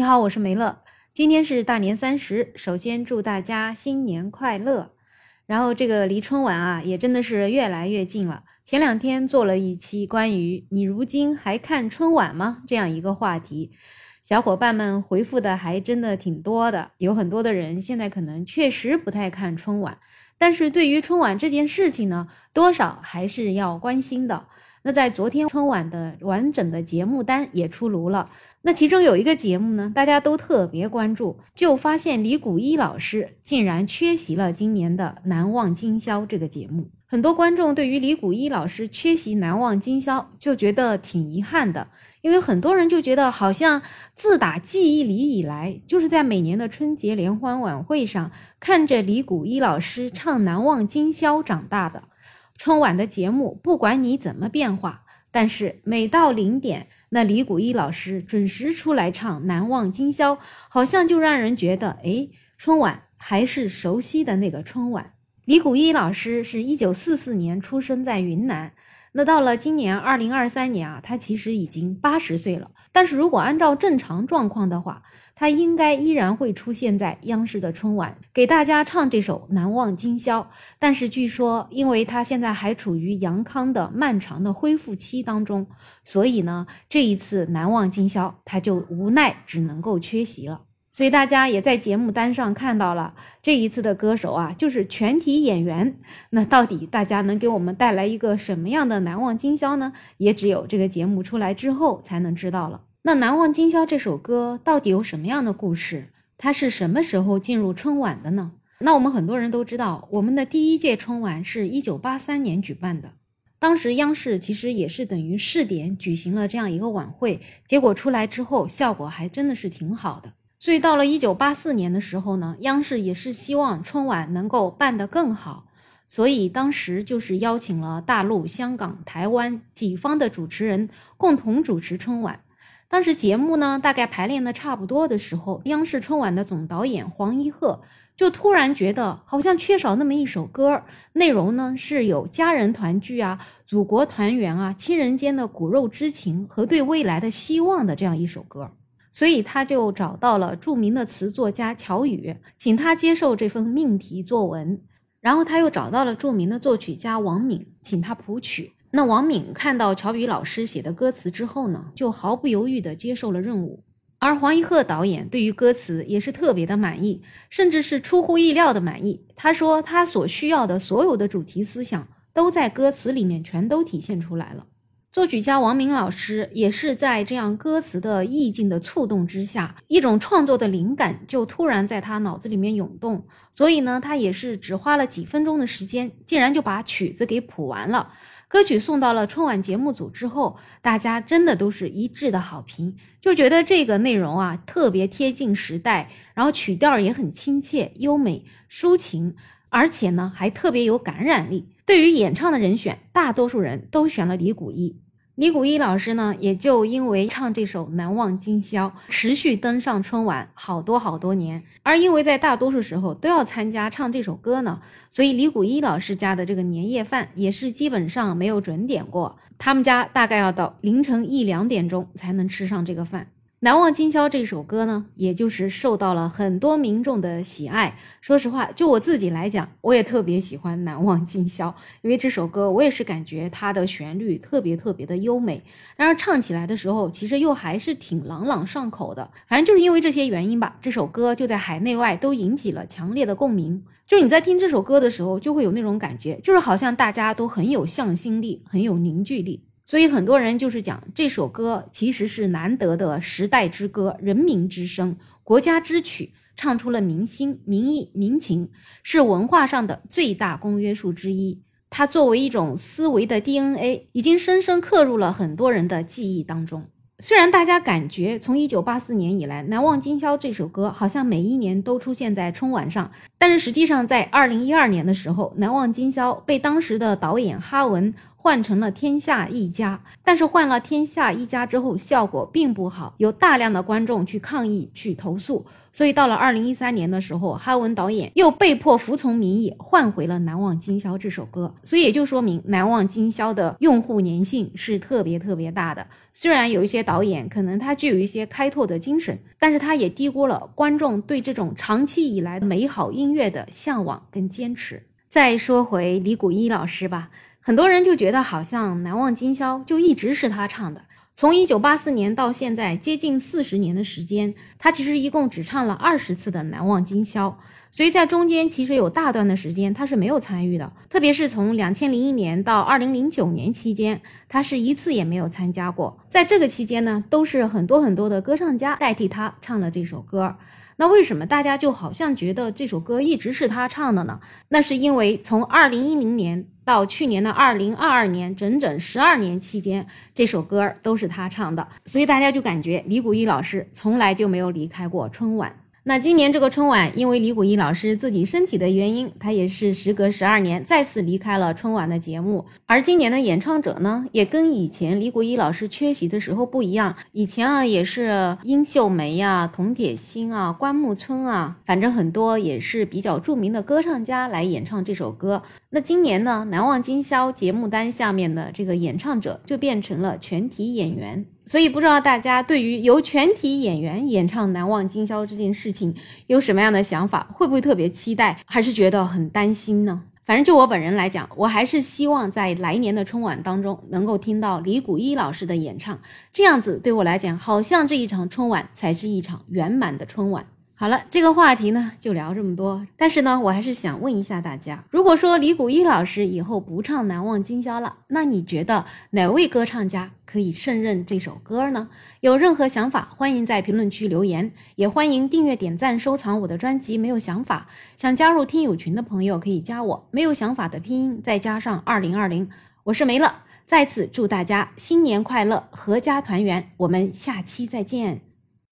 你好，我是梅乐。今天是大年三十，首先祝大家新年快乐。然后这个离春晚啊，也真的是越来越近了。前两天做了一期关于“你如今还看春晚吗”这样一个话题，小伙伴们回复的还真的挺多的。有很多的人现在可能确实不太看春晚，但是对于春晚这件事情呢，多少还是要关心的。那在昨天春晚的完整的节目单也出炉了，那其中有一个节目呢，大家都特别关注，就发现李谷一老师竟然缺席了今年的《难忘今宵》这个节目。很多观众对于李谷一老师缺席《难忘今宵》就觉得挺遗憾的，因为很多人就觉得好像自打记忆里以来，就是在每年的春节联欢晚会上看着李谷一老师唱《难忘今宵》长大的。春晚的节目，不管你怎么变化，但是每到零点，那李谷一老师准时出来唱《难忘今宵》，好像就让人觉得，哎，春晚还是熟悉的那个春晚。李谷一老师是一九四四年出生在云南。那到了今年二零二三年啊，他其实已经八十岁了。但是如果按照正常状况的话，他应该依然会出现在央视的春晚，给大家唱这首《难忘今宵》。但是据说，因为他现在还处于阳康的漫长的恢复期当中，所以呢，这一次《难忘今宵》他就无奈只能够缺席了。所以大家也在节目单上看到了，这一次的歌手啊，就是全体演员。那到底大家能给我们带来一个什么样的难忘今宵呢？也只有这个节目出来之后才能知道了。那《难忘今宵》这首歌到底有什么样的故事？它是什么时候进入春晚的呢？那我们很多人都知道，我们的第一届春晚是一九八三年举办的，当时央视其实也是等于试点举行了这样一个晚会，结果出来之后效果还真的是挺好的。所以到了一九八四年的时候呢，央视也是希望春晚能够办得更好，所以当时就是邀请了大陆、香港、台湾几方的主持人共同主持春晚。当时节目呢大概排练的差不多的时候，央视春晚的总导演黄一鹤就突然觉得好像缺少那么一首歌，内容呢是有家人团聚啊、祖国团圆啊、亲人间的骨肉之情和对未来的希望的这样一首歌。所以他就找到了著名的词作家乔羽，请他接受这份命题作文。然后他又找到了著名的作曲家王敏，请他谱曲。那王敏看到乔羽老师写的歌词之后呢，就毫不犹豫地接受了任务。而黄一鹤导演对于歌词也是特别的满意，甚至是出乎意料的满意。他说他所需要的所有的主题思想都在歌词里面全都体现出来了。作曲家王明老师也是在这样歌词的意境的触动之下，一种创作的灵感就突然在他脑子里面涌动，所以呢，他也是只花了几分钟的时间，竟然就把曲子给谱完了。歌曲送到了春晚节目组之后，大家真的都是一致的好评，就觉得这个内容啊特别贴近时代，然后曲调也很亲切、优美、抒情，而且呢还特别有感染力。对于演唱的人选，大多数人都选了李谷一。李谷一老师呢，也就因为唱这首《难忘今宵》，持续登上春晚好多好多年。而因为在大多数时候都要参加唱这首歌呢，所以李谷一老师家的这个年夜饭也是基本上没有准点过。他们家大概要到凌晨一两点钟才能吃上这个饭。难忘今宵这首歌呢，也就是受到了很多民众的喜爱。说实话，就我自己来讲，我也特别喜欢难忘今宵，因为这首歌我也是感觉它的旋律特别特别的优美，然而唱起来的时候，其实又还是挺朗朗上口的。反正就是因为这些原因吧，这首歌就在海内外都引起了强烈的共鸣。就是你在听这首歌的时候，就会有那种感觉，就是好像大家都很有向心力，很有凝聚力。所以很多人就是讲这首歌其实是难得的时代之歌、人民之声、国家之曲，唱出了民心、民意、民情，是文化上的最大公约数之一。它作为一种思维的 DNA，已经深深刻入了很多人的记忆当中。虽然大家感觉从一九八四年以来，《难忘今宵》这首歌好像每一年都出现在春晚上，但是实际上在二零一二年的时候，《难忘今宵》被当时的导演哈文换成了天下一家，但是换了天下一家之后效果并不好，有大量的观众去抗议、去投诉，所以到了二零一三年的时候，哈文导演又被迫服从民意，换回了《难忘今宵》这首歌。所以也就说明《难忘今宵》的用户粘性是特别特别大的。虽然有一些导演可能他具有一些开拓的精神，但是他也低估了观众对这种长期以来美好音乐的向往跟坚持。再说回李谷一老师吧。很多人就觉得好像《难忘今宵》就一直是他唱的，从一九八四年到现在接近四十年的时间，他其实一共只唱了二十次的《难忘今宵》，所以在中间其实有大段的时间他是没有参与的，特别是从两千零一年到二零零九年期间，他是一次也没有参加过。在这个期间呢，都是很多很多的歌唱家代替他唱了这首歌。那为什么大家就好像觉得这首歌一直是他唱的呢？那是因为从二零一零年到去年的二零二二年，整整十二年期间，这首歌都是他唱的，所以大家就感觉李谷一老师从来就没有离开过春晚。那今年这个春晚，因为李谷一老师自己身体的原因，他也是时隔十二年再次离开了春晚的节目。而今年的演唱者呢，也跟以前李谷一老师缺席的时候不一样。以前啊，也是殷秀梅呀、童铁心啊、关牧村啊，反正很多也是比较著名的歌唱家来演唱这首歌。那今年呢，难忘今宵节目单下面的这个演唱者就变成了全体演员。所以不知道大家对于由全体演员演唱《难忘今宵》这件事情有什么样的想法？会不会特别期待，还是觉得很担心呢？反正就我本人来讲，我还是希望在来年的春晚当中能够听到李谷一老师的演唱，这样子对我来讲，好像这一场春晚才是一场圆满的春晚。好了，这个话题呢就聊这么多。但是呢，我还是想问一下大家：如果说李谷一老师以后不唱《难忘今宵》了，那你觉得哪位歌唱家可以胜任这首歌呢？有任何想法，欢迎在评论区留言，也欢迎订阅、点赞、收藏我的专辑。没有想法，想加入听友群的朋友可以加我，没有想法的拼音再加上二零二零，我是梅乐。再次祝大家新年快乐，阖家团圆。我们下期再见。